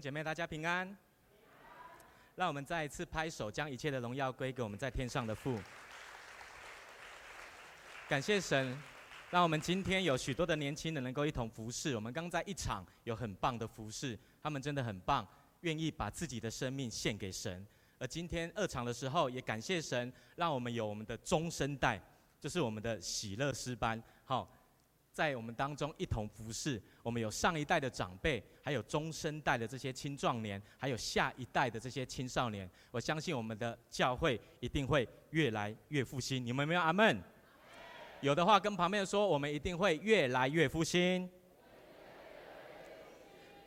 姐妹，大家平安。让我们再一次拍手，将一切的荣耀归给我们在天上的父。感谢神，让我们今天有许多的年轻人能够一同服侍。我们刚在一场有很棒的服侍，他们真的很棒，愿意把自己的生命献给神。而今天二场的时候，也感谢神，让我们有我们的中生代，就是我们的喜乐诗班。好。在我们当中一同服侍，我们有上一代的长辈，还有中生代的这些青壮年，还有下一代的这些青少年。我相信我们的教会一定会越来越复兴。你们有没有阿门？有的话跟旁边说，我们一定会越来越复兴。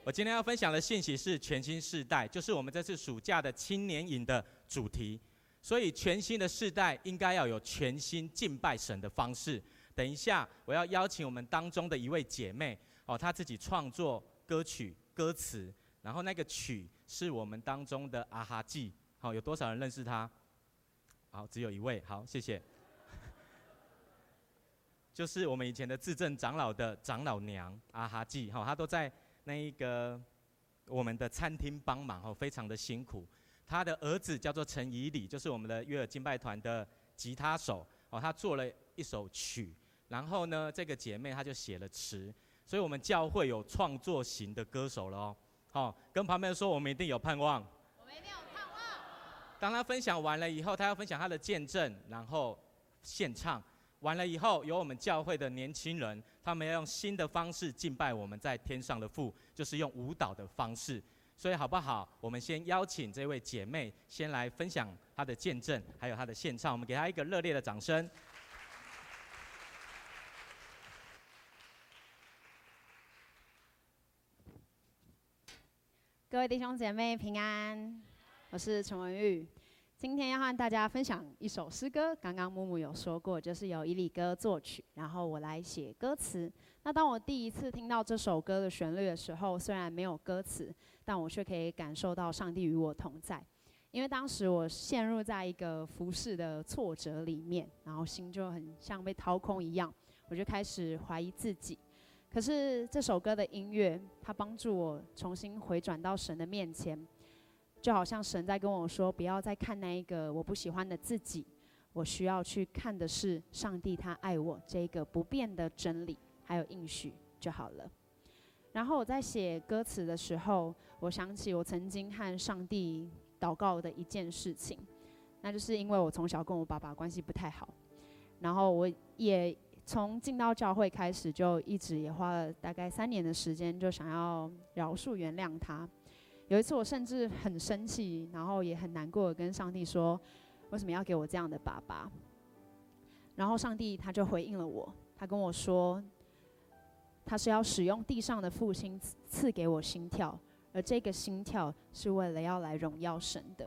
我今天要分享的信息是全新世代，就是我们这次暑假的青年营的主题。所以全新的世代应该要有全新敬拜神的方式。等一下，我要邀请我们当中的一位姐妹哦，她自己创作歌曲歌词，然后那个曲是我们当中的阿哈记，好，有多少人认识她？好，只有一位，好，谢谢。就是我们以前的自证长老的长老娘阿哈记，哈，她都在那一个我们的餐厅帮忙，哦，非常的辛苦。她的儿子叫做陈以礼，就是我们的约尔敬拜团的吉他手，哦，他做了一首曲。然后呢，这个姐妹她就写了词，所以我们教会有创作型的歌手了哦。好，跟旁边说，我们一定有盼望。我们一定有盼望。当她分享完了以后，她要分享她的见证，然后献唱完了以后，有我们教会的年轻人，他们要用新的方式敬拜我们在天上的父，就是用舞蹈的方式。所以好不好？我们先邀请这位姐妹先来分享她的见证，还有她的献唱，我们给她一个热烈的掌声。各位弟兄姐妹平安，我是陈文玉，今天要和大家分享一首诗歌。刚刚木木有说过，就是由伊利哥作曲，然后我来写歌词。那当我第一次听到这首歌的旋律的时候，虽然没有歌词，但我却可以感受到上帝与我同在。因为当时我陷入在一个服饰的挫折里面，然后心就很像被掏空一样，我就开始怀疑自己。可是这首歌的音乐，它帮助我重新回转到神的面前，就好像神在跟我说：“不要再看那一个我不喜欢的自己，我需要去看的是上帝他爱我这一个不变的真理，还有应许就好了。”然后我在写歌词的时候，我想起我曾经和上帝祷告的一件事情，那就是因为我从小跟我爸爸关系不太好，然后我也。从进到教会开始，就一直也花了大概三年的时间，就想要饶恕原谅他。有一次，我甚至很生气，然后也很难过跟上帝说：“为什么要给我这样的爸爸？”然后上帝他就回应了我，他跟我说：“他是要使用地上的父亲赐给我心跳，而这个心跳是为了要来荣耀神的。”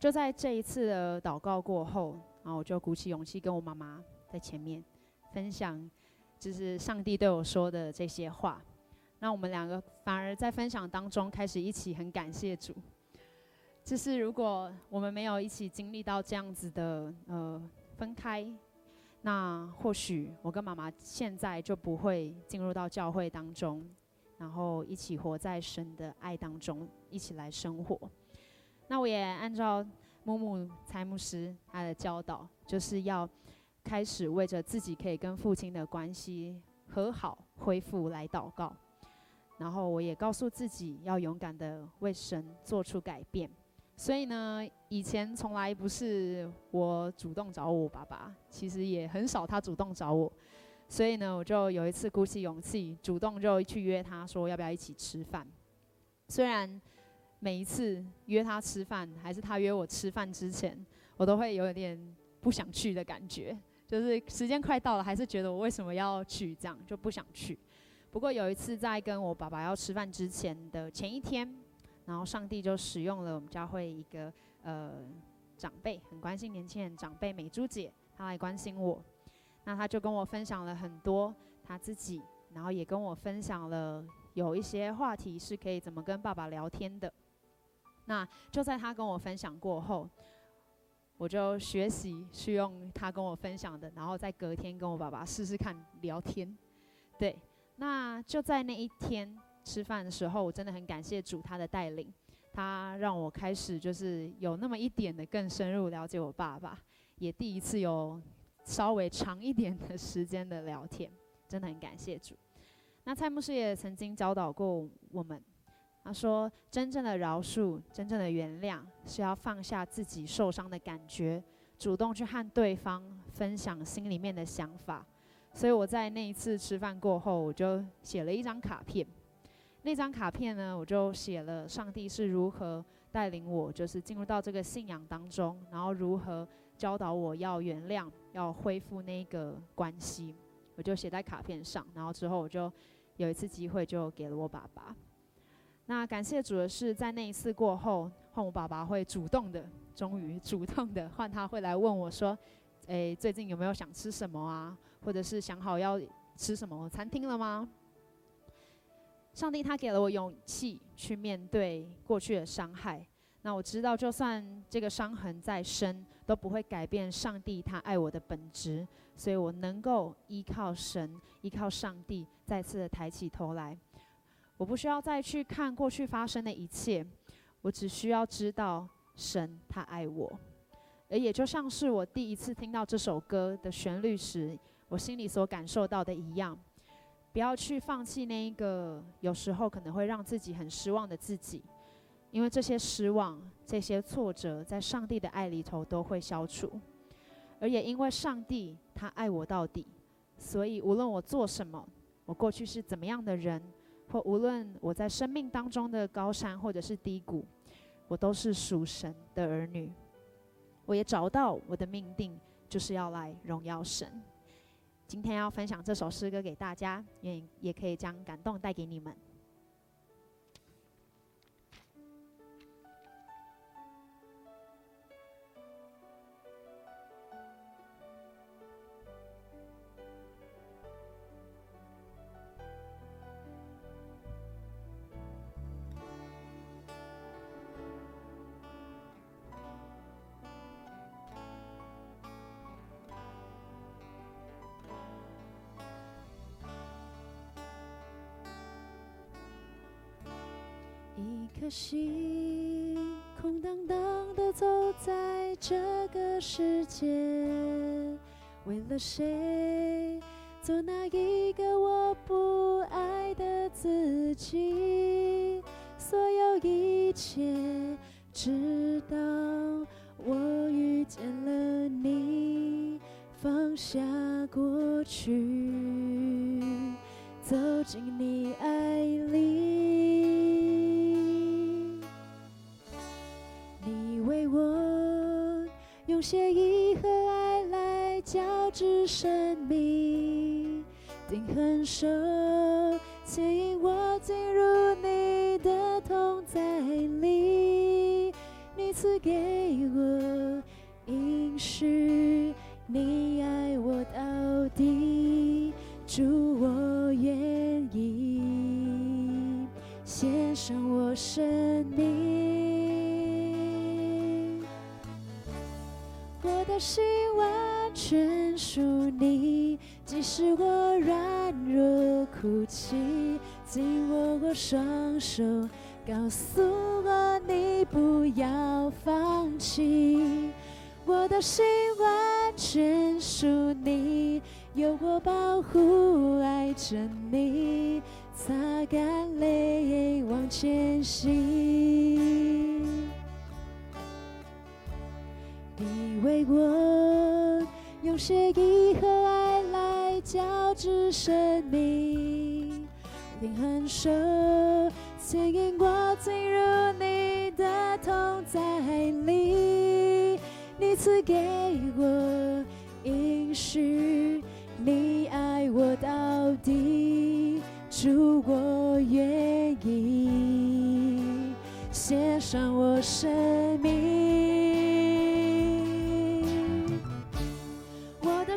就在这一次的祷告过后，然后我就鼓起勇气跟我妈妈在前面。分享就是上帝对我说的这些话，那我们两个反而在分享当中开始一起很感谢主。就是如果我们没有一起经历到这样子的呃分开，那或许我跟妈妈现在就不会进入到教会当中，然后一起活在神的爱当中，一起来生活。那我也按照木木蔡牧师他的教导，就是要。开始为着自己可以跟父亲的关系和好恢复来祷告，然后我也告诉自己要勇敢的为神做出改变。所以呢，以前从来不是我主动找我爸爸，其实也很少他主动找我。所以呢，我就有一次鼓起勇气，主动就去约他说要不要一起吃饭。虽然每一次约他吃饭，还是他约我吃饭之前，我都会有点不想去的感觉。就是时间快到了，还是觉得我为什么要去，这样就不想去。不过有一次在跟我爸爸要吃饭之前的前一天，然后上帝就使用了我们教会一个呃长辈，很关心年轻人长辈美珠姐，她来关心我。那她就跟我分享了很多她自己，然后也跟我分享了有一些话题是可以怎么跟爸爸聊天的。那就在她跟我分享过后。我就学习去用他跟我分享的，然后在隔天跟我爸爸试试看聊天。对，那就在那一天吃饭的时候，我真的很感谢主他的带领，他让我开始就是有那么一点的更深入了解我爸爸，也第一次有稍微长一点的时间的聊天，真的很感谢主。那蔡牧师也曾经教导过我们，他说：真正的饶恕、真正的原谅，是要放下自己受伤的感觉，主动去和对方分享心里面的想法。所以我在那一次吃饭过后，我就写了一张卡片。那张卡片呢，我就写了上帝是如何带领我，就是进入到这个信仰当中，然后如何教导我要原谅，要恢复那个关系。我就写在卡片上，然后之后我就有一次机会就给了我爸爸。那感谢主的是，在那一次过后，换我爸爸会主动的，终于主动的换他会来问我说：“诶，最近有没有想吃什么啊？” 或者是想好要吃什么餐厅了吗？上帝他给了我勇气去面对过去的伤害。那我知道，就算这个伤痕再深，都不会改变上帝他爱我的本质。所以我能够依靠神，依靠上帝，再次的抬起头来。我不需要再去看过去发生的一切，我只需要知道神他爱我。而也就像是我第一次听到这首歌的旋律时，我心里所感受到的一样，不要去放弃那一个有时候可能会让自己很失望的自己，因为这些失望、这些挫折，在上帝的爱里头都会消除，而也因为上帝他爱我到底，所以无论我做什么，我过去是怎么样的人，或无论我在生命当中的高山或者是低谷，我都是属神的儿女，我也找到我的命定，就是要来荣耀神。今天要分享这首诗歌给大家，愿也可以将感动带给你们。心空荡荡的走在这个世界，为了谁？做那一个我不爱的自己？所有一切，直到我遇见了你，放下过去，走进你爱里。用血意和爱来交织生命，定恒守，牵引我进入你的同在里。你赐给我应许，你爱我到底，主我愿意献上我生命。心完全属你，即使我软弱哭泣，紧握我双手，告诉我你不要放弃。我的心完全属你，有我保护爱着你，擦干泪往前行。你为我用血意和爱来交织生命，定恒守，牵引我进入你的同在里。你赐给我应许，你爱我到底，主我愿意献上我生命。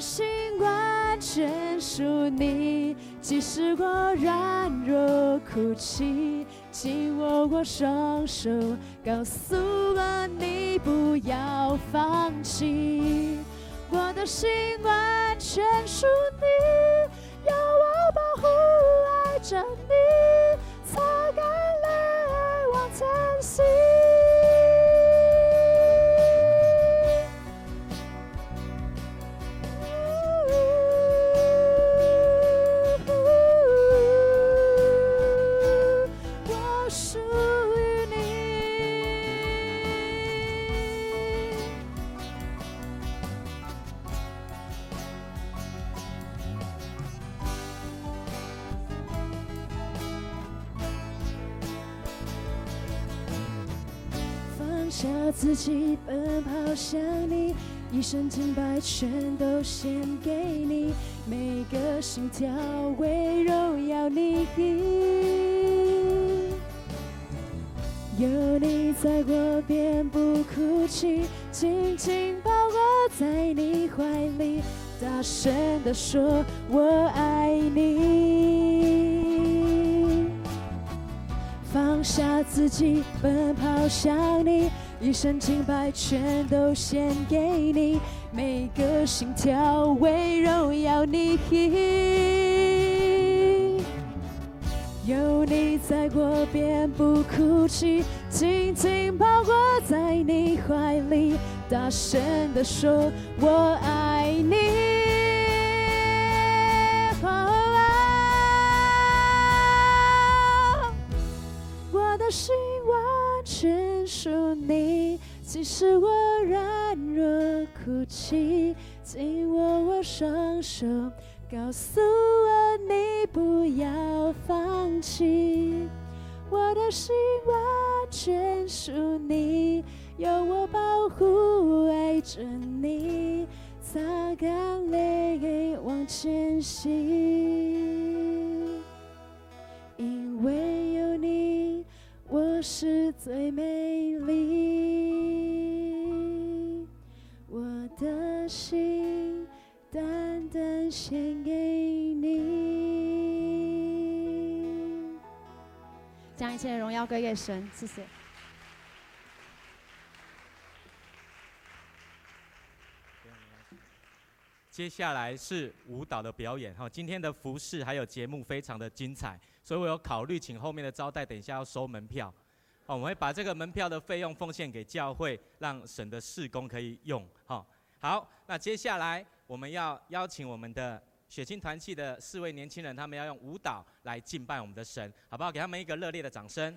心完全属你，即使我软弱哭泣，紧握我双手，告诉我你不要放弃。我的心完全属你，要我保护爱着你。息。下自己奔跑向你，一生敬拜全都献给你，每个心跳为荣耀你。有你在我便不哭泣，紧紧抱我在你怀里，大声地说我爱你，放下自己奔跑向你。一生清白全都献给你，每个心跳为荣耀你。有你在我便不哭泣，紧紧抱我在你怀里，大声地说我爱使我软弱哭泣，紧握我双手，告诉我你不要放弃。我的心完全属你，有我保护爱着你，擦干泪往前行，因为有你。我是最美丽，的心单单献给你，将一切荣耀归给神，谢谢。接下来是舞蹈的表演哈，今天的服饰还有节目非常的精彩。所以我有考虑请后面的招待等一下要收门票，哦，我们会把这个门票的费用奉献给教会，让神的事工可以用，好，好，那接下来我们要邀请我们的血亲团契的四位年轻人，他们要用舞蹈来敬拜我们的神，好不好？给他们一个热烈的掌声。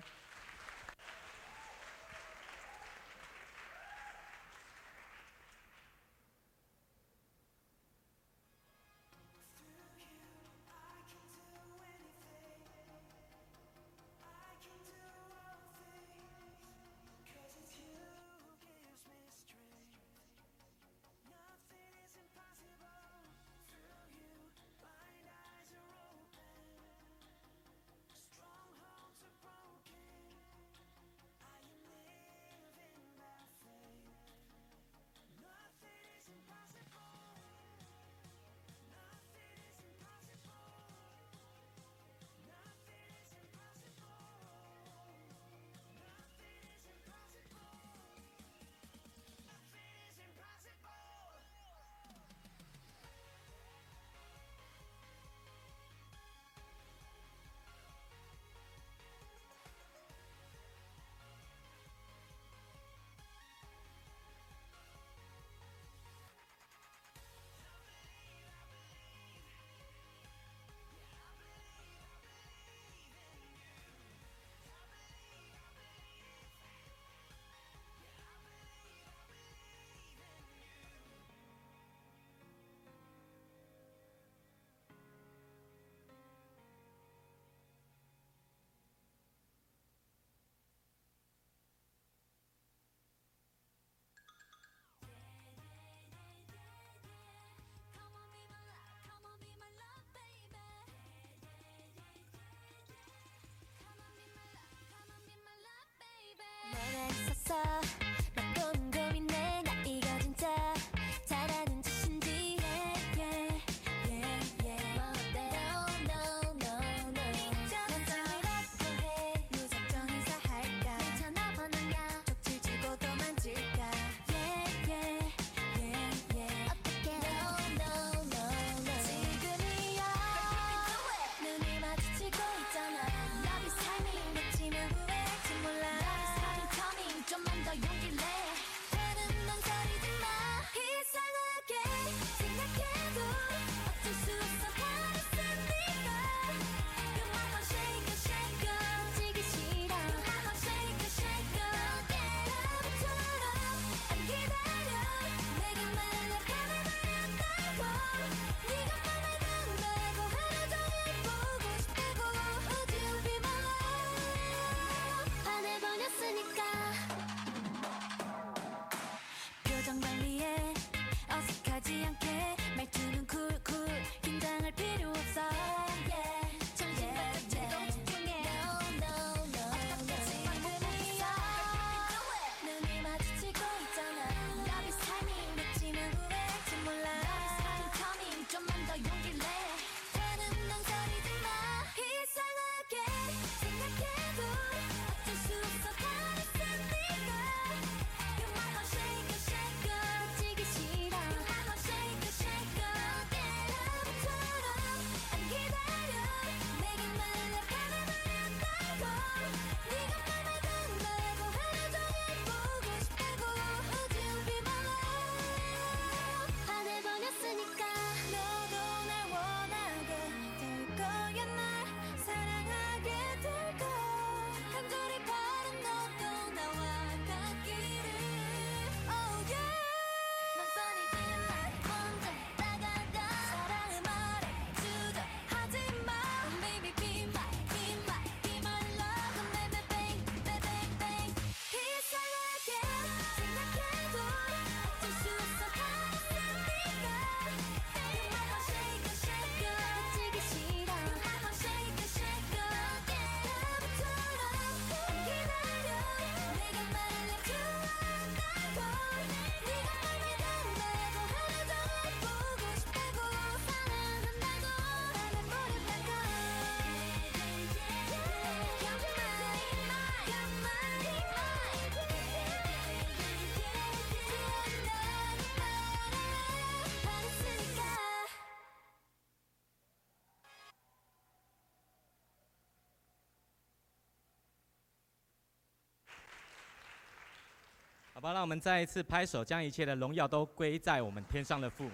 吧，让我们再一次拍手，将一切的荣耀都归在我们天上的父。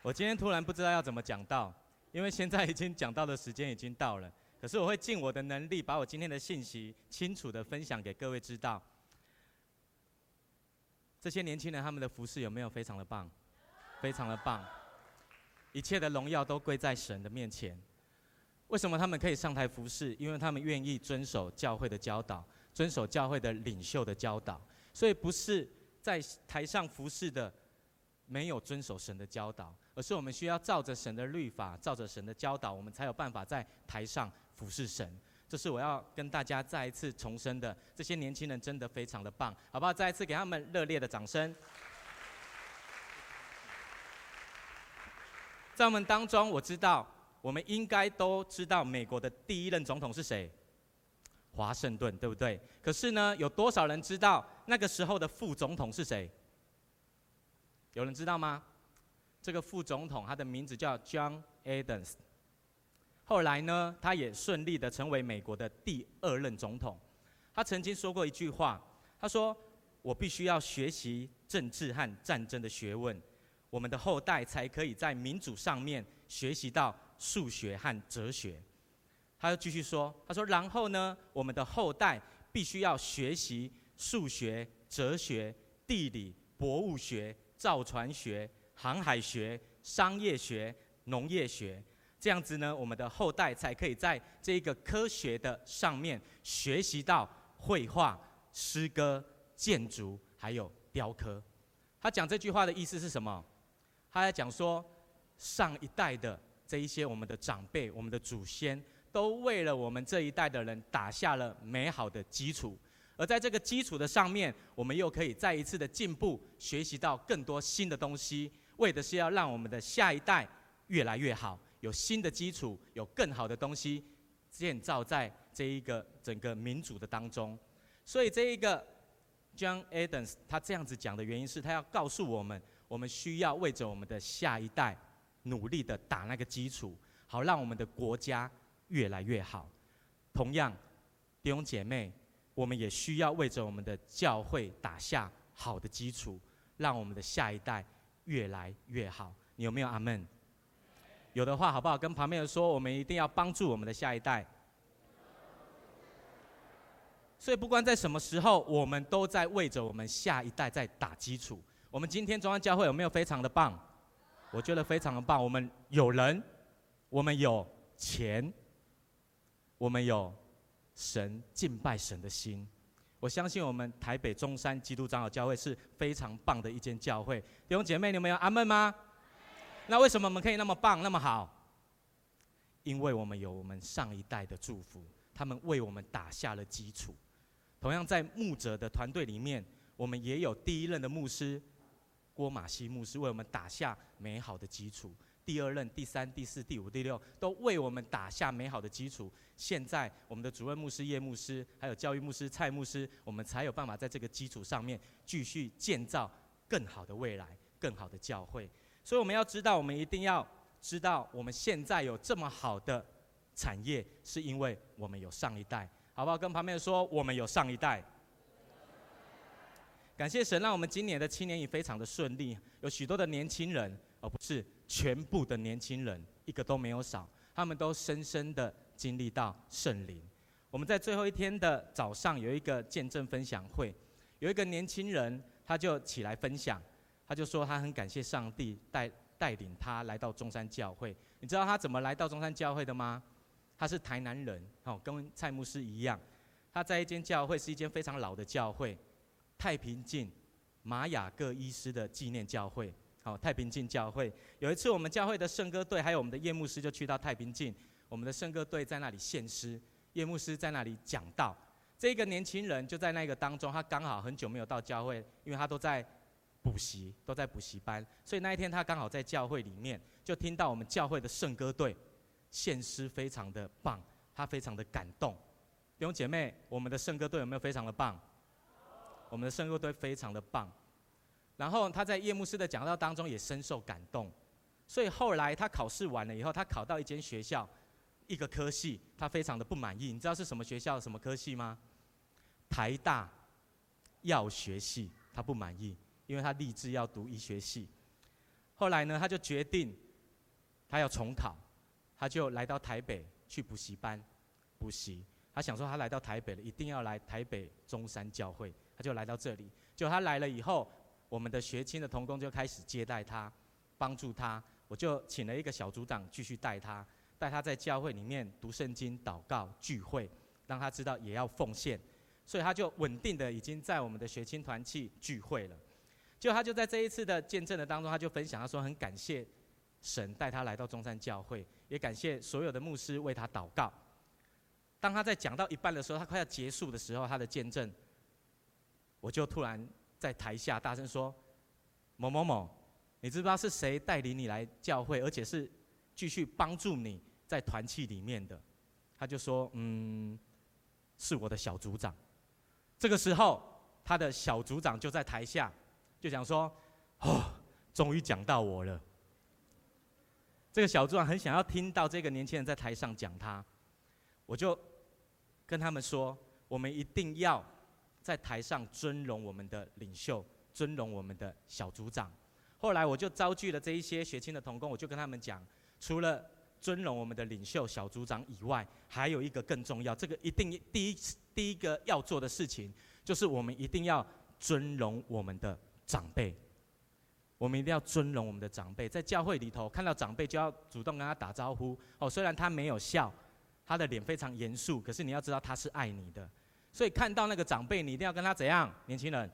我今天突然不知道要怎么讲到，因为现在已经讲到的时间已经到了。可是我会尽我的能力，把我今天的信息清楚地分享给各位知道。这些年轻人他们的服饰有没有非常的棒？非常的棒。一切的荣耀都归在神的面前。为什么他们可以上台服事？因为他们愿意遵守教会的教导，遵守教会的领袖的教导。所以不是在台上服侍的没有遵守神的教导。而是我们需要照着神的律法，照着神的教导，我们才有办法在台上服侍神。这是我要跟大家再一次重申的。这些年轻人真的非常的棒，好不好？再一次给他们热烈的掌声。在我们当中，我知道我们应该都知道美国的第一任总统是谁？华盛顿，对不对？可是呢，有多少人知道那个时候的副总统是谁？有人知道吗？这个副总统，他的名字叫 John Adams。后来呢，他也顺利的成为美国的第二任总统。他曾经说过一句话，他说：“我必须要学习政治和战争的学问，我们的后代才可以在民主上面学习到数学和哲学。”他又继续说：“他说，然后呢，我们的后代必须要学习数学、哲学、地理、博物学、造船学。”航海学、商业学、农业学，这样子呢，我们的后代才可以在这一个科学的上面学习到绘画、诗歌、建筑，还有雕刻。他讲这句话的意思是什么？他在讲说，上一代的这一些我们的长辈、我们的祖先，都为了我们这一代的人打下了美好的基础，而在这个基础的上面，我们又可以再一次的进步，学习到更多新的东西。为的是要让我们的下一代越来越好，有新的基础，有更好的东西建造在这一个整个民主的当中。所以这一个 John Adams 他这样子讲的原因是他要告诉我们，我们需要为着我们的下一代努力的打那个基础，好让我们的国家越来越好。同样，弟兄姐妹，我们也需要为着我们的教会打下好的基础，让我们的下一代。越来越好，你有没有阿门？有的话，好不好？跟旁边人说，我们一定要帮助我们的下一代。所以，不管在什么时候，我们都在为着我们下一代在打基础。我们今天中央教会有没有非常的棒？我觉得非常的棒。我们有人，我们有钱，我们有神敬拜神的心。我相信我们台北中山基督长老教会是非常棒的一间教会，弟兄姐妹，你们有阿门吗？那为什么我们可以那么棒那么好？因为我们有我们上一代的祝福，他们为我们打下了基础。同样在牧者的团队里面，我们也有第一任的牧师郭马西牧师为我们打下美好的基础。第二任、第三、第四、第五、第六，都为我们打下美好的基础。现在，我们的主任牧师叶牧师，还有教育牧师蔡牧师，我们才有办法在这个基础上面继续建造更好的未来、更好的教会。所以，我们要知道，我们一定要知道，我们现在有这么好的产业，是因为我们有上一代，好不好？跟旁边说，我们有上一代。感谢神，让我们今年的青年营非常的顺利，有许多的年轻人，而不是。全部的年轻人一个都没有少，他们都深深的经历到圣灵。我们在最后一天的早上有一个见证分享会，有一个年轻人他就起来分享，他就说他很感谢上帝带带领他来到中山教会。你知道他怎么来到中山教会的吗？他是台南人，哦，跟蔡牧师一样，他在一间教会是一间非常老的教会，太平径马雅各医师的纪念教会。好，太平径教会有一次，我们教会的圣歌队还有我们的叶牧师就去到太平径，我们的圣歌队在那里献诗，叶牧师在那里讲道。这个年轻人就在那个当中，他刚好很久没有到教会，因为他都在补习，都在补习班，所以那一天他刚好在教会里面，就听到我们教会的圣歌队献诗非常的棒，他非常的感动。弟兄姐妹，我们的圣歌队有没有非常的棒？我们的圣歌队非常的棒。然后他在叶牧师的讲道当中也深受感动，所以后来他考试完了以后，他考到一间学校，一个科系，他非常的不满意。你知道是什么学校、什么科系吗？台大药学系，他不满意，因为他立志要读医学系。后来呢，他就决定他要重考，他就来到台北去补习班补习。他想说，他来到台北了，一定要来台北中山教会，他就来到这里。就他来了以后，我们的学青的同工就开始接待他，帮助他。我就请了一个小组长继续带他，带他在教会里面读圣经、祷告、聚会，让他知道也要奉献。所以他就稳定的已经在我们的学青团契聚会了。就他就在这一次的见证的当中，他就分享，他说很感谢神带他来到中山教会，也感谢所有的牧师为他祷告。当他在讲到一半的时候，他快要结束的时候，他的见证，我就突然在台下大声说：“某某某，你知不知道是谁带领你来教会，而且是继续帮助你在团契里面的？”他就说：“嗯，是我的小组长。”这个时候，他的小组长就在台下，就想说：“哦，终于讲到我了。”这个小组长很想要听到这个年轻人在台上讲他，我就。跟他们说，我们一定要在台上尊荣我们的领袖，尊荣我们的小组长。后来我就召集了这一些学青的同工，我就跟他们讲，除了尊荣我们的领袖、小组长以外，还有一个更重要，这个一定第一第一个要做的事情，就是我们一定要尊荣我们的长辈。我们一定要尊荣我们的长辈，在教会里头看到长辈就要主动跟他打招呼。哦，虽然他没有笑。他的脸非常严肃，可是你要知道他是爱你的，所以看到那个长辈，你一定要跟他怎样？年轻人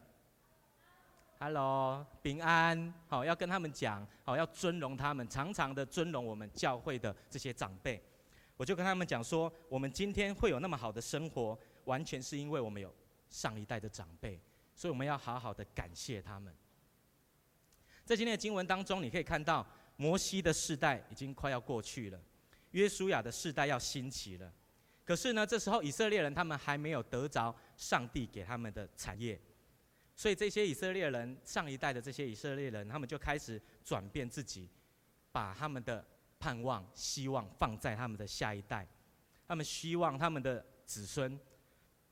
，Hello，平安，好，要跟他们讲，好，要尊荣他们，常常的尊荣我们教会的这些长辈。我就跟他们讲说，我们今天会有那么好的生活，完全是因为我们有上一代的长辈，所以我们要好好的感谢他们。在今天的经文当中，你可以看到摩西的世代已经快要过去了。约书亚的世代要兴起了，可是呢，这时候以色列人他们还没有得着上帝给他们的产业，所以这些以色列人上一代的这些以色列人，他们就开始转变自己，把他们的盼望、希望放在他们的下一代，他们希望他们的子孙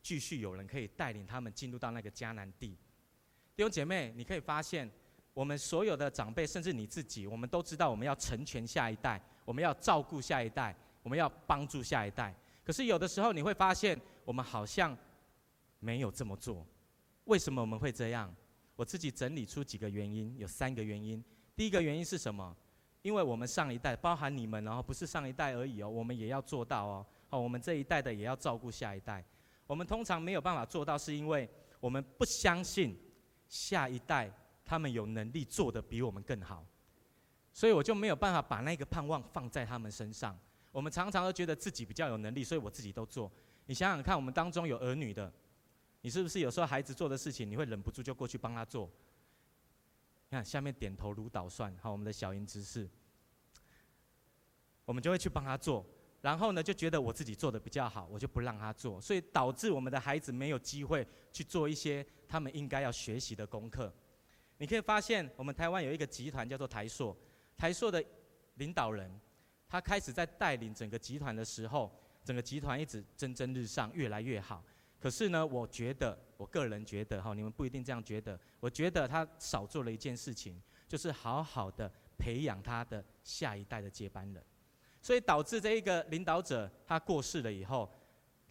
继续有人可以带领他们进入到那个迦南地。弟兄姐妹，你可以发现，我们所有的长辈，甚至你自己，我们都知道我们要成全下一代。我们要照顾下一代，我们要帮助下一代。可是有的时候你会发现，我们好像没有这么做。为什么我们会这样？我自己整理出几个原因，有三个原因。第一个原因是什么？因为我们上一代，包含你们然后，不是上一代而已哦，我们也要做到哦。哦，我们这一代的也要照顾下一代。我们通常没有办法做到，是因为我们不相信下一代他们有能力做得比我们更好。所以我就没有办法把那个盼望放在他们身上。我们常常都觉得自己比较有能力，所以我自己都做。你想想看，我们当中有儿女的，你是不是有时候孩子做的事情，你会忍不住就过去帮他做？看下面点头如捣蒜，好，我们的小英执事，我们就会去帮他做。然后呢，就觉得我自己做的比较好，我就不让他做，所以导致我们的孩子没有机会去做一些他们应该要学习的功课。你可以发现，我们台湾有一个集团叫做台塑。台塑的领导人，他开始在带领整个集团的时候，整个集团一直蒸蒸日上，越来越好。可是呢，我觉得，我个人觉得，哈，你们不一定这样觉得。我觉得他少做了一件事情，就是好好的培养他的下一代的接班人。所以导致这一个领导者他过世了以后，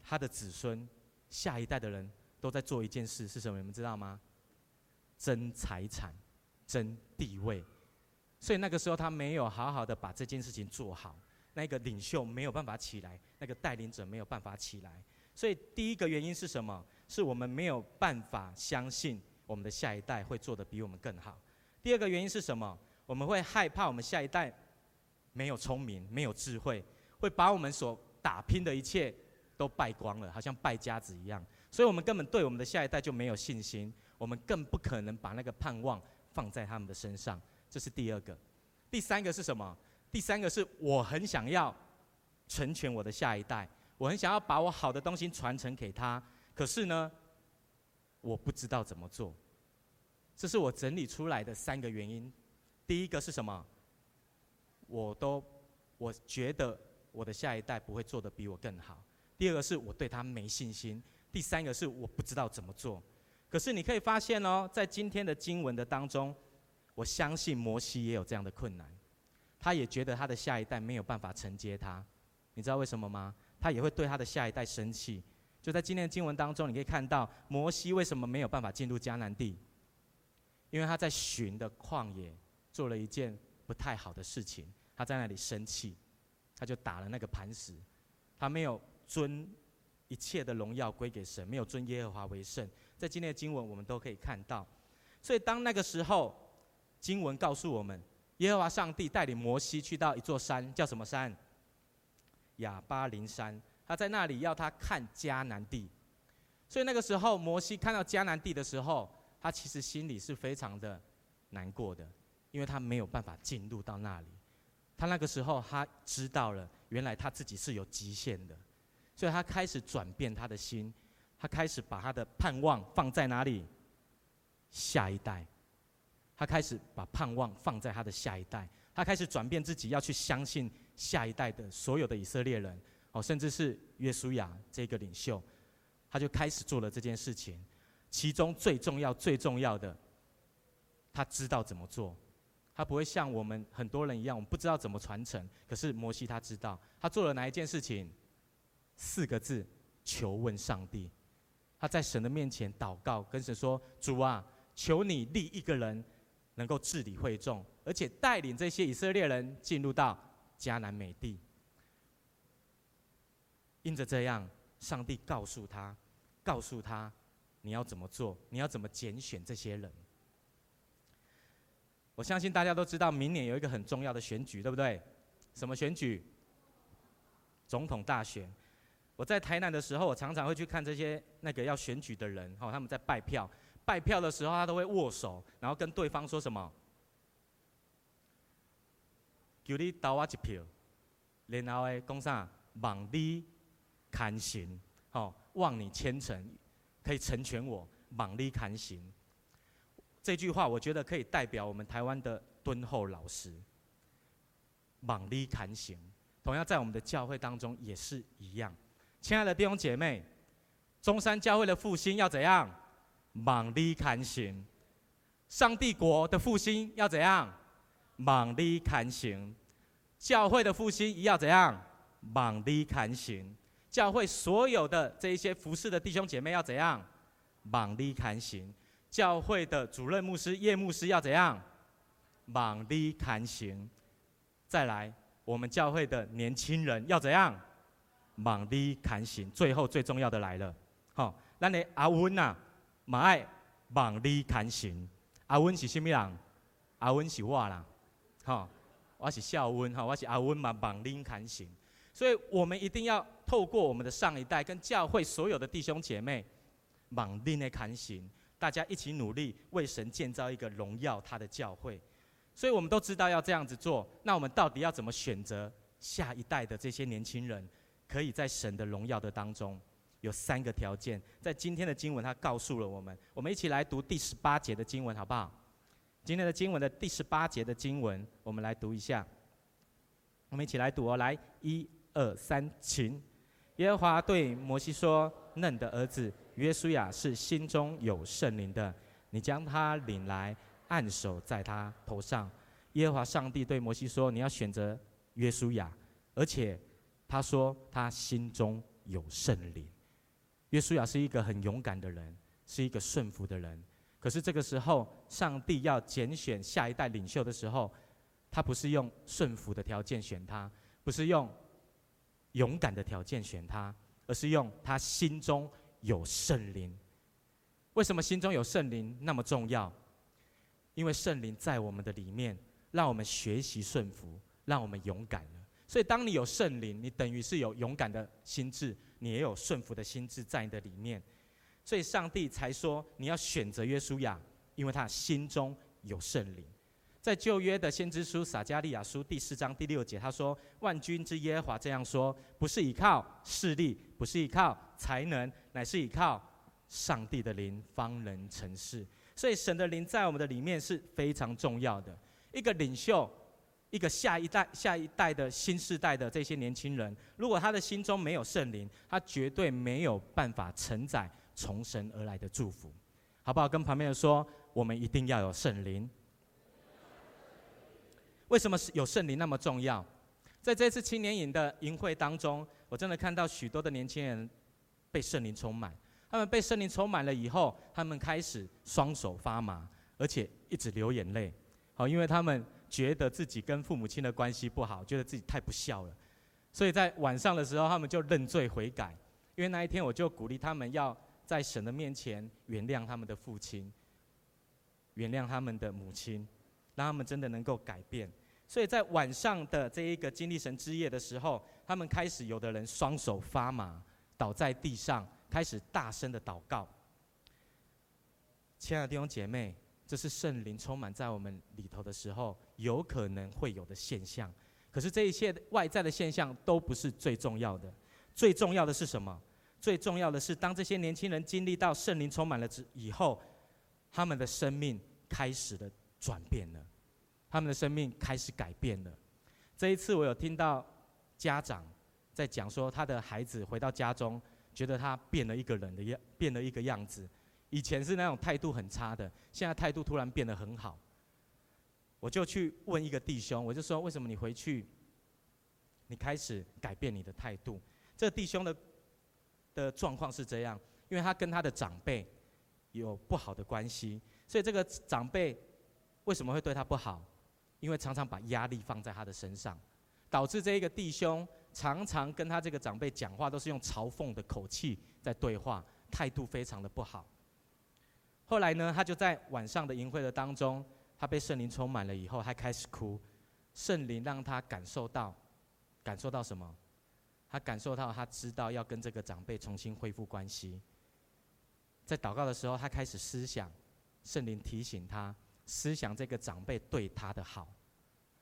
他的子孙下一代的人都在做一件事，是什么？你们知道吗？争财产，争地位。所以那个时候他没有好好的把这件事情做好，那个领袖没有办法起来，那个带领者没有办法起来。所以第一个原因是什么？是我们没有办法相信我们的下一代会做得比我们更好。第二个原因是什么？我们会害怕我们下一代没有聪明、没有智慧，会把我们所打拼的一切都败光了，好像败家子一样。所以我们根本对我们的下一代就没有信心，我们更不可能把那个盼望放在他们的身上。这是第二个，第三个是什么？第三个是我很想要成全我的下一代，我很想要把我好的东西传承给他，可是呢，我不知道怎么做。这是我整理出来的三个原因。第一个是什么？我都我觉得我的下一代不会做得比我更好。第二个是我对他没信心。第三个是我不知道怎么做。可是你可以发现哦，在今天的经文的当中，我相信摩西也有这样的困难，他也觉得他的下一代没有办法承接他。你知道为什么吗？他也会对他的下一代生气。就在今天的经文当中，你可以看到摩西为什么没有办法进入迦南地，因为他在寻的旷野做了一件不太好的事情，他在那里生气，他就打了那个磐石，他没有尊一切的荣耀归给神，没有尊耶和华为圣。在今天的经文，我们都可以看到，所以当那个时候，经文告诉我们，耶和华上帝带领摩西去到一座山，叫什么山？亚巴林山。他在那里要他看迦南地，所以那个时候，摩西看到迦南地的时候，他其实心里是非常的难过的，因为他没有办法进入到那里。他那个时候，他知道了，原来他自己是有极限的，所以他开始转变他的心。他开始把他的盼望放在哪里？下一代。他开始把盼望放在他的下一代。他开始转变自己，要去相信下一代的所有的以色列人，哦，甚至是约书亚这个领袖，他就开始做了这件事情。其中最重要、最重要的，他知道怎么做。他不会像我们很多人一样，我们不知道怎么传承。可是摩西他知道，他做了哪一件事情？四个字：求问上帝。他在神的面前祷告，跟神说：“主啊，求你立一个人，能够治理会众，而且带领这些以色列人进入到迦南美地。”因着这样，上帝告诉他，告诉他你要怎么做，你要怎么拣选这些人。我相信大家都知道，明年有一个很重要的选举，对不对？什么选举？总统大选。我在台南的时候，我常常会去看这些那个要选举的人，哈，他们在拜票。拜票的时候，他都会握手，然后跟对方说什么？求你投我一票，然后诶，讲啥？望你看行，好，望你虔诚，可以成全我，望你看行。这句话，我觉得可以代表我们台湾的敦厚老实。望你看行，同样在我们的教会当中也是一样。亲爱的弟兄姐妹，中山教会的复兴要怎样？望你看行。上帝国的复兴要怎样？望你看行。教会的复兴要怎样？望你看行。教会所有的这一些服侍的弟兄姐妹要怎样？望你看行。教会的主任牧师、叶牧师要怎样？望你看行。再来，我们教会的年轻人要怎样？望你看行，最后最重要的来了，好，咱的阿温呐，嘛爱望你看行。阿温是虾米人？阿温是我啦，好，我是孝温哈，我是阿温嘛，望你看行。所以我们一定要透过我们的上一代跟教会所有的弟兄姐妹，望你的看行，大家一起努力为神建造一个荣耀他的教会。所以我们都知道要这样子做，那我们到底要怎么选择下一代的这些年轻人？可以在神的荣耀的当中，有三个条件。在今天的经文，他告诉了我们。我们一起来读第十八节的经文，好不好？今天的经文的第十八节的经文，我们来读一下。我们一起来读哦，来，一二三，请。耶和华对摩西说：“嫩的儿子约书亚是心中有圣灵的，你将他领来，按手在他头上。”耶和华上帝对摩西说：“你要选择约书亚，而且。”他说：“他心中有圣灵。”约书亚是一个很勇敢的人，是一个顺服的人。可是这个时候，上帝要拣选下一代领袖的时候，他不是用顺服的条件选他，不是用勇敢的条件选他，而是用他心中有圣灵。为什么心中有圣灵那么重要？因为圣灵在我们的里面，让我们学习顺服，让我们勇敢。所以，当你有圣灵，你等于是有勇敢的心智，你也有顺服的心智在你的里面。所以，上帝才说你要选择约书亚，因为他心中有圣灵。在旧约的先知书撒迦利亚书第四章第六节，他说：“万军之耶和华这样说，不是依靠势力，不是依靠才能，乃是依靠上帝的灵，方能成事。”所以，神的灵在我们的里面是非常重要的。一个领袖。一个下一代、下一代的新世代的这些年轻人，如果他的心中没有圣灵，他绝对没有办法承载从神而来的祝福，好不好？跟旁边人说，我们一定要有圣灵。为什么是有圣灵那么重要？在这次青年营的营会当中，我真的看到许多的年轻人被圣灵充满。他们被圣灵充满了以后，他们开始双手发麻，而且一直流眼泪。好，因为他们。觉得自己跟父母亲的关系不好，觉得自己太不孝了，所以在晚上的时候，他们就认罪悔改。因为那一天，我就鼓励他们要在神的面前原谅他们的父亲，原谅他们的母亲，让他们真的能够改变。所以在晚上的这一个经历神之夜的时候，他们开始有的人双手发麻，倒在地上，开始大声的祷告。亲爱的弟兄姐妹。这是圣灵充满在我们里头的时候，有可能会有的现象。可是这一切外在的现象都不是最重要的，最重要的是什么？最重要的是，当这些年轻人经历到圣灵充满了之以后，他们的生命开始了转变了，他们的生命开始改变了。这一次我有听到家长在讲说，他的孩子回到家中，觉得他变了一个人的样，变了一个样子。以前是那种态度很差的，现在态度突然变得很好。我就去问一个弟兄，我就说：为什么你回去，你开始改变你的态度？这弟兄的的状况是这样，因为他跟他的长辈有不好的关系，所以这个长辈为什么会对他不好？因为常常把压力放在他的身上，导致这一个弟兄常常跟他这个长辈讲话都是用嘲讽的口气在对话，态度非常的不好。后来呢，他就在晚上的营会的当中，他被圣灵充满了以后，他开始哭。圣灵让他感受到，感受到什么？他感受到，他知道要跟这个长辈重新恢复关系。在祷告的时候，他开始思想，圣灵提醒他，思想这个长辈对他的好。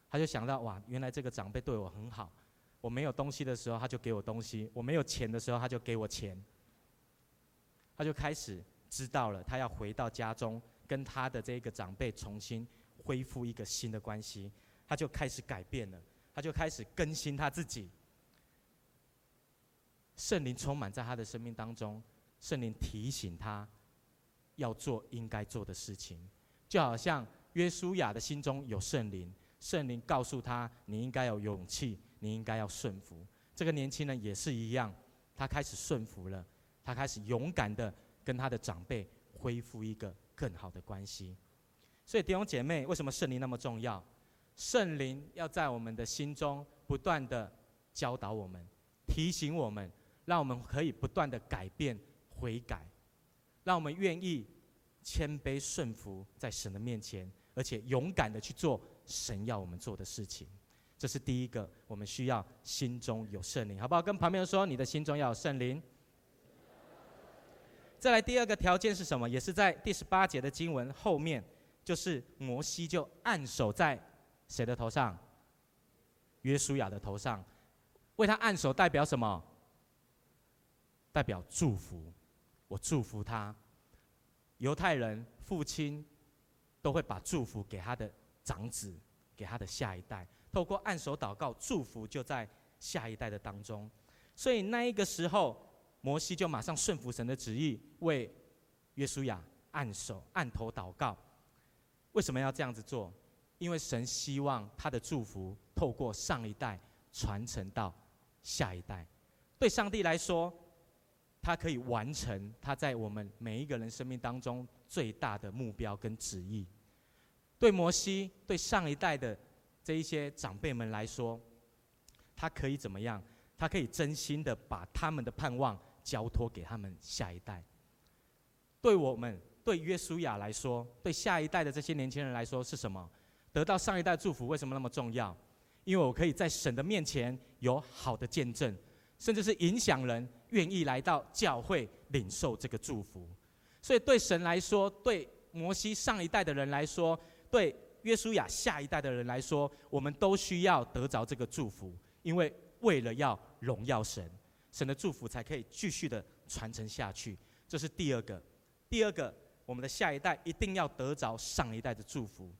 他就想到，哇，原来这个长辈对我很好。我没有东西的时候，他就给我东西；我没有钱的时候，他就给我钱。他就开始。知道了，他要回到家中，跟他的这个长辈重新恢复一个新的关系，他就开始改变了，他就开始更新他自己。圣灵充满在他的生命当中，圣灵提醒他要做应该做的事情，就好像约书亚的心中有圣灵，圣灵告诉他你应该有勇气，你应该要顺服。这个年轻人也是一样，他开始顺服了，他开始勇敢的。跟他的长辈恢复一个更好的关系，所以弟兄姐妹，为什么圣灵那么重要？圣灵要在我们的心中不断的教导我们、提醒我们，让我们可以不断的改变、悔改，让我们愿意谦卑顺服在神的面前，而且勇敢的去做神要我们做的事情。这是第一个，我们需要心中有圣灵，好不好？跟旁边人说，你的心中要有圣灵。再来第二个条件是什么？也是在第十八节的经文后面，就是摩西就按手在谁的头上？约书亚的头上，为他按手代表什么？代表祝福，我祝福他。犹太人父亲都会把祝福给他的长子，给他的下一代，透过按手祷告，祝福就在下一代的当中。所以那一个时候。摩西就马上顺服神的旨意，为约书亚按手按头祷告。为什么要这样子做？因为神希望他的祝福透过上一代传承到下一代。对上帝来说，他可以完成他在我们每一个人生命当中最大的目标跟旨意。对摩西，对上一代的这一些长辈们来说，他可以怎么样？他可以真心的把他们的盼望。交托给他们下一代。对我们，对约书亚来说，对下一代的这些年轻人来说，是什么？得到上一代祝福，为什么那么重要？因为我可以在神的面前有好的见证，甚至是影响人愿意来到教会领受这个祝福。所以对神来说，对摩西上一代的人来说，对约书亚下一代的人来说，我们都需要得着这个祝福，因为为了要荣耀神。神的祝福才可以继续的传承下去，这是第二个。第二个，我们的下一代一定要得着上一代的祝福，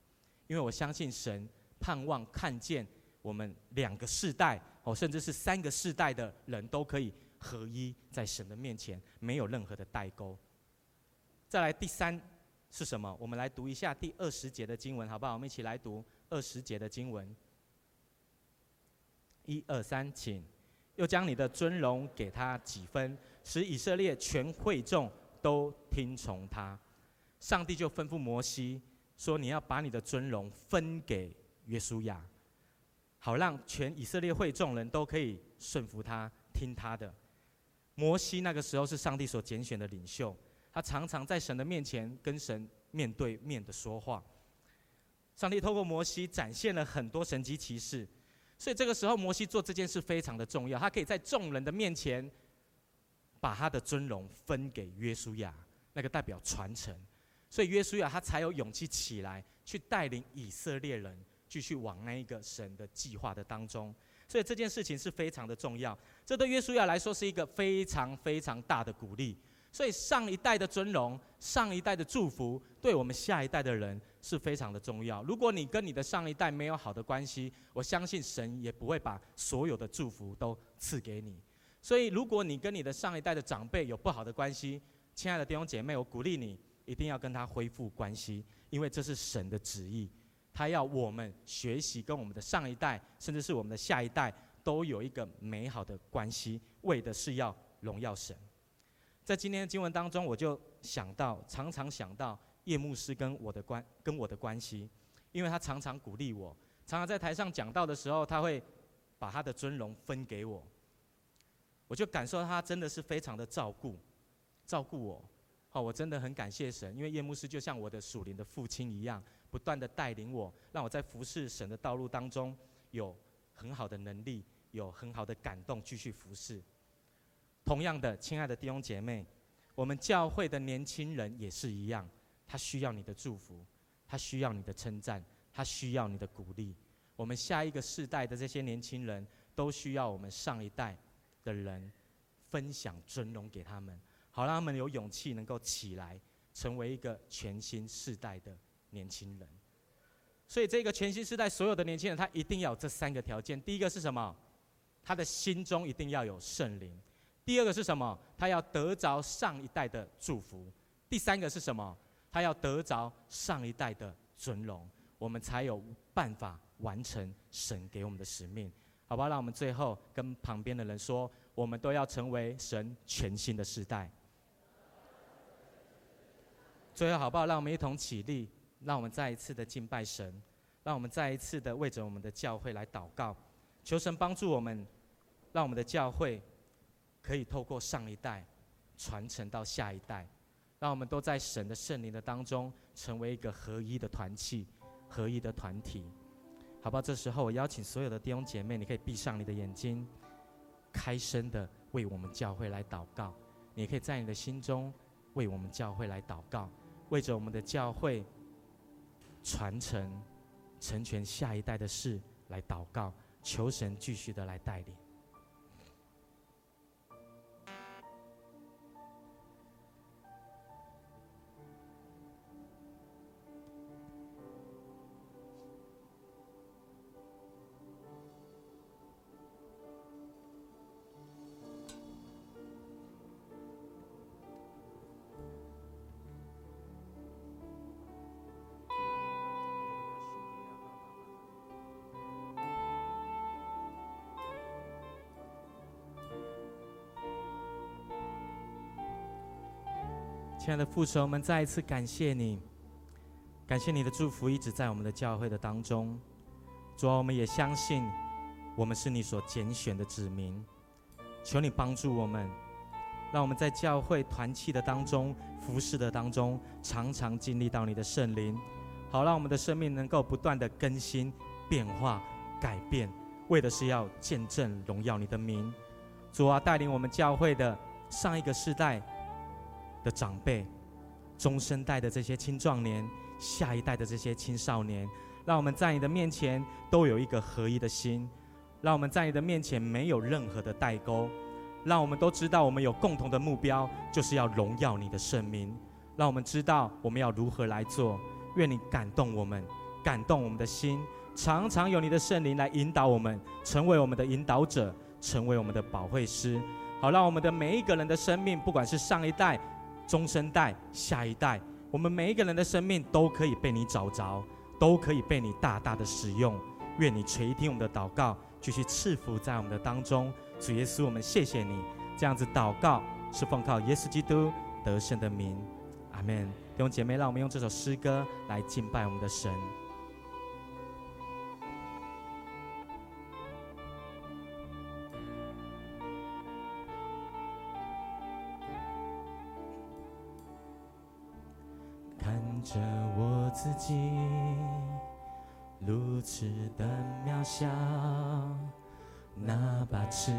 因为我相信神盼望看见我们两个世代哦，甚至是三个世代的人都可以合一在神的面前，没有任何的代沟。再来第三是什么？我们来读一下第二十节的经文，好不好？我们一起来读二十节的经文。一二三，请。又将你的尊荣给他几分，使以色列全会众都听从他。上帝就吩咐摩西说：“你要把你的尊荣分给约书亚，好让全以色列会众人都可以顺服他，听他的。”摩西那个时候是上帝所拣选的领袖，他常常在神的面前跟神面对面的说话。上帝透过摩西展现了很多神迹奇事。所以这个时候，摩西做这件事非常的重要。他可以在众人的面前，把他的尊荣分给约书亚，那个代表传承。所以约书亚他才有勇气起来，去带领以色列人继续往那一个神的计划的当中。所以这件事情是非常的重要。这对约书亚来说是一个非常非常大的鼓励。所以上一代的尊荣，上一代的祝福，对我们下一代的人是非常的重要。如果你跟你的上一代没有好的关系，我相信神也不会把所有的祝福都赐给你。所以，如果你跟你的上一代的长辈有不好的关系，亲爱的弟兄姐妹，我鼓励你一定要跟他恢复关系，因为这是神的旨意。他要我们学习跟我们的上一代，甚至是我们的下一代，都有一个美好的关系，为的是要荣耀神。在今天的经文当中，我就想到，常常想到叶牧师跟我的关跟我的关系，因为他常常鼓励我，常常在台上讲道的时候，他会把他的尊荣分给我，我就感受到他真的是非常的照顾，照顾我。好，我真的很感谢神，因为叶牧师就像我的属灵的父亲一样，不断的带领我，让我在服侍神的道路当中有很好的能力，有很好的感动，继续服侍。同样的，亲爱的弟兄姐妹，我们教会的年轻人也是一样，他需要你的祝福，他需要你的称赞，他需要你的鼓励。我们下一个世代的这些年轻人都需要我们上一代的人分享尊荣给他们，好让他们有勇气能够起来，成为一个全新世代的年轻人。所以，这个全新世代所有的年轻人，他一定要有这三个条件：第一个是什么？他的心中一定要有圣灵。第二个是什么？他要得着上一代的祝福。第三个是什么？他要得着上一代的尊荣，我们才有办法完成神给我们的使命，好不好？让我们最后跟旁边的人说，我们都要成为神全新的世代。最后，好不好？让我们一同起立，让我们再一次的敬拜神，让我们再一次的为着我们的教会来祷告，求神帮助我们，让我们的教会。可以透过上一代传承到下一代，让我们都在神的圣灵的当中，成为一个合一的团契、合一的团体，好不好？这时候我邀请所有的弟兄姐妹，你可以闭上你的眼睛，开声的为我们教会来祷告。你也可以在你的心中为我们教会来祷告，为着我们的教会传承、成全下一代的事来祷告，求神继续的来带领。亲爱的父神，我们再一次感谢你，感谢你的祝福一直在我们的教会的当中。主啊，我们也相信，我们是你所拣选的子民。求你帮助我们，让我们在教会团契的当中、服侍的当中，常常经历到你的圣灵，好让我们的生命能够不断的更新、变化、改变，为的是要见证荣耀你的名。主啊，带领我们教会的上一个世代。的长辈，中生代的这些青壮年，下一代的这些青少年，让我们在你的面前都有一个合一的心，让我们在你的面前没有任何的代沟，让我们都知道我们有共同的目标，就是要荣耀你的圣名，让我们知道我们要如何来做。愿你感动我们，感动我们的心，常常有你的圣灵来引导我们，成为我们的引导者，成为我们的保惠师。好，让我们的每一个人的生命，不管是上一代、中生代、下一代，我们每一个人的生命都可以被你找着，都可以被你大大的使用。愿你垂听我们的祷告，继续赐福在我们的当中。主耶稣，我们谢谢你，这样子祷告是奉靠耶稣基督得胜的名，阿门。弟兄姐妹，让我们用这首诗歌来敬拜我们的神。着我自己，如此的渺小，那把尺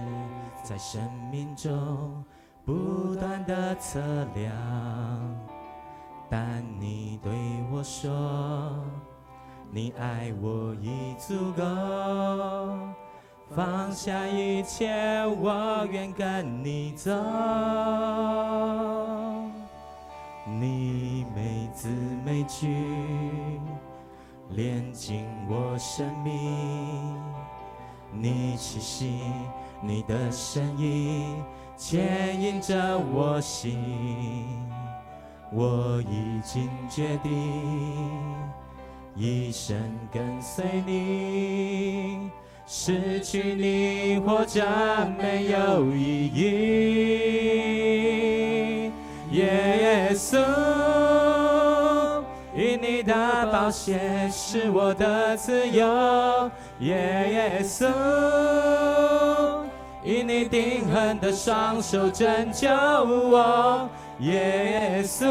在生命中不断的测量，但你对我说，你爱我已足够，放下一切，我愿跟你走。你每字每句连进我生命，你气息，你的声音牵引着我心，我已经决定一生跟随你，失去你活着没有意义。耶稣，宝血是我的自由。耶稣，以你定痕的双手拯救我。耶稣，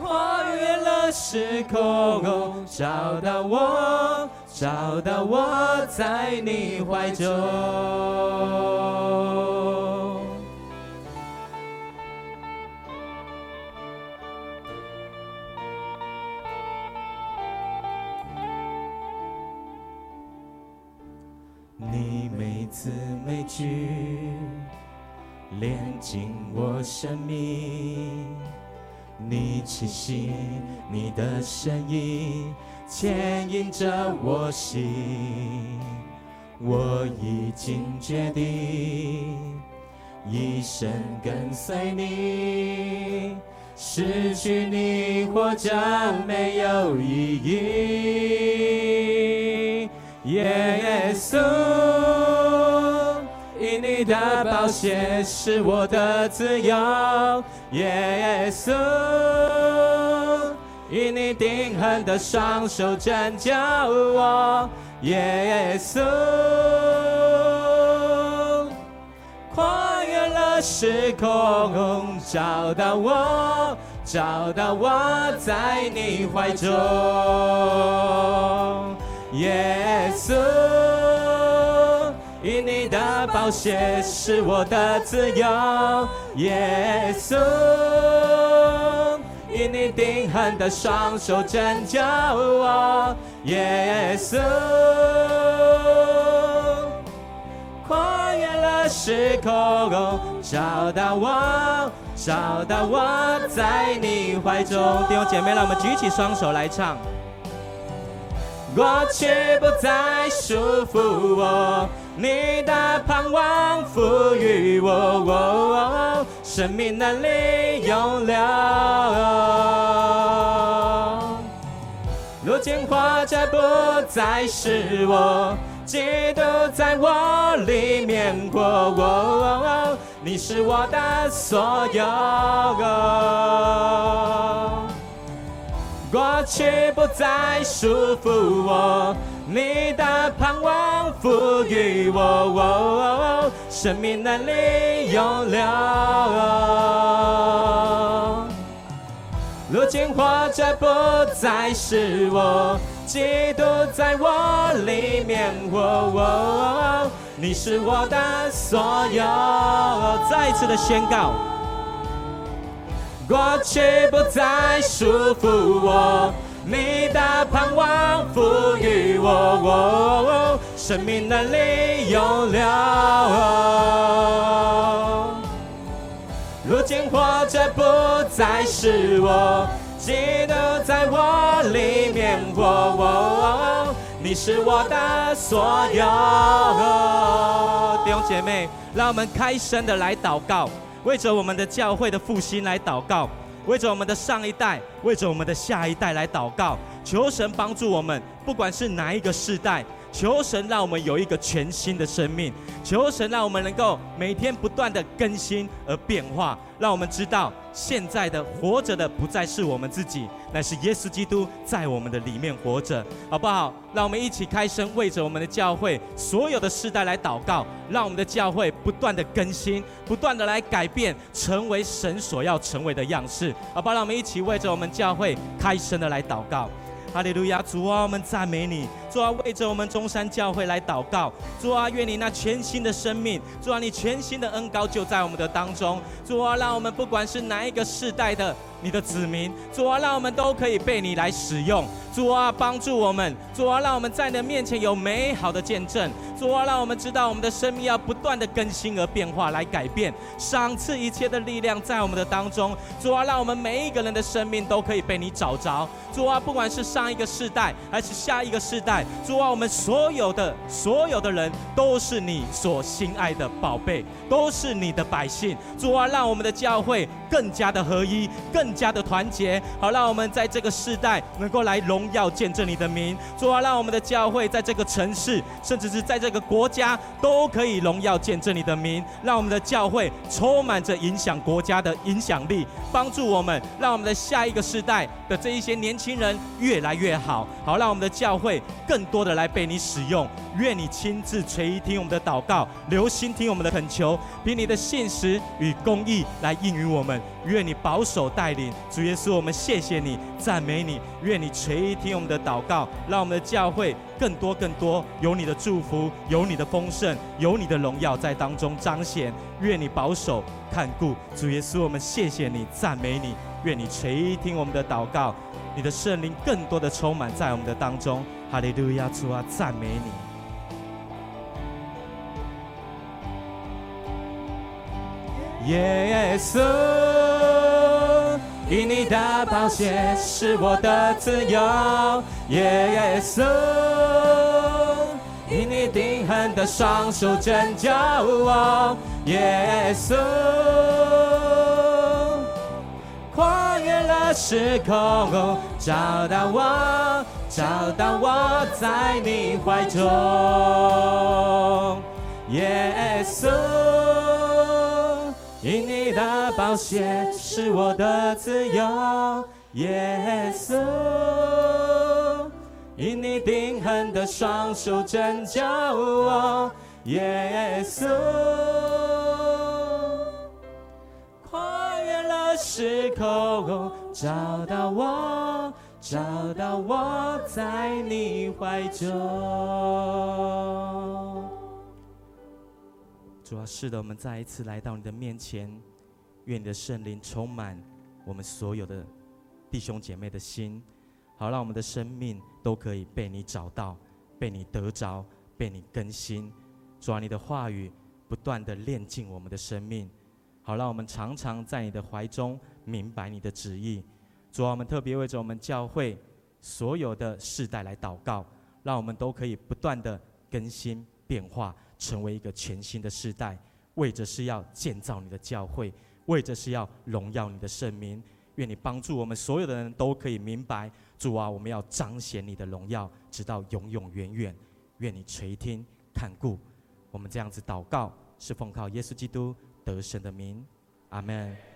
跨越了时空，找到我，找到我在你怀中。你每字每句炼进我生命，你气息，你的声音牵引着我心，我已经决定一生跟随你，失去你活着没有意义。耶稣，的宝血是我的自由。耶稣，以你钉痕的双手拯救我。耶稣，跨越了时空，找到我，找到我在你怀中。耶稣，因你的宝血是我的自由。耶稣，因你钉痕的双手拯救我。耶稣，跨越了时空，找到我，找到我在你怀中。弟兄姐妹，让我们举起双手来唱。过去不再束缚我，你的盼望赋予我，哦哦，生命能力永留。如今活着不再是我，基督在我里面活，哦哦，你是我的所有。过去不再束缚我，你的盼望赋予我，哦，生命能力永留。如今活着不再是我，基督在我里面活，哦，你是我的所有。再一次的宣告。过去不再束缚我，你的盼望赋予我，生命能力永留。如今活着不再是我，基督在我里面，我、哦哦，你是我的所有。弟兄姐妹，让我们开声的来祷告，为着我们的教会的复兴来祷告，为着我们的上一代，为着我们的下一代来祷告，求神帮助我们，不管是哪一个世代。求神让我们有一个全新的生命，求神让我们能够每天不断的更新而变化，让我们知道现在的活着的不再是我们自己，乃是耶稣基督在我们的里面活着，好不好？让我们一起开声，为着我们的教会所有的世代来祷告，让我们的教会不断的更新，不断的来改变，成为神所要成为的样式，好不好？让我们一起为着我们教会开声的来祷告。哈利路亚，主啊，我们赞美你。主啊，为着我们中山教会来祷告。主啊，愿你那全新的生命，主啊，你全新的恩高就在我们的当中。主啊，让我们不管是哪一个世代的你的子民，主啊，让我们都可以被你来使用。主啊，帮助我们。主啊，让我们在你的面前有美好的见证。主啊，让我们知道我们的生命要不断的更新而变化，来改变，赏赐一切的力量在我们的当中。主啊，让我们每一个人的生命都可以被你找着。主啊，不管是上一个世代还是下一个世代。主啊，我们所有的所有的人都是你所心爱的宝贝，都是你的百姓。主啊，让我们的教会更加的合一，更加的团结，好让我们在这个世代能够来荣耀见证你的名。主啊，让我们的教会在这个城市，甚至是在这这个国家，都可以荣耀见证你的名。让我们的教会充满着影响国家的影响力，帮助我们，让我们的下一个世代的这一些年轻人越来越好。好，让我们的教会更。多的来被你使用，愿你亲自垂听我们的祷告，留心听我们的恳求，凭你的信实与公义来应允我们。愿你保守带领，主耶稣，我们谢谢你，赞美你。愿你垂听我们的祷告，让我们的教会更多更多有你的祝福，有你的丰盛，有你的荣耀在当中彰显。愿你保守看顾，主耶稣，我们谢谢你，赞美你。愿你垂听我们的祷告，你的圣灵更多的充满在我们的当中。哈利路亚，主啊，赞美你。耶稣，以你的宝血是我的自由。耶稣，以你钉痕的双手拯救我。耶稣，跨越了时空，找到我。找到我在你怀中，耶稣，因你的宝血是我的自由，耶稣，因你钉痕的双手拯救我，耶稣，跨越了时空，找到我。找到我在你怀中。主啊，是的，我们再一次来到你的面前，愿你的圣灵充满我们所有的弟兄姐妹的心，好让我们的生命都可以被你找到，被你得着，被你更新。主啊，你的话语不断的炼进我们的生命，好让我们常常在你的怀中明白你的旨意。主啊，我们特别为着我们教会所有的世代来祷告，让我们都可以不断的更新变化，成为一个全新的世代，为着是要建造你的教会，为着是要荣耀你的圣名。愿你帮助我们所有的人都可以明白，主啊，我们要彰显你的荣耀，直到永永远远。愿你垂听看顾，我们这样子祷告，是奉靠耶稣基督得胜的名，阿门。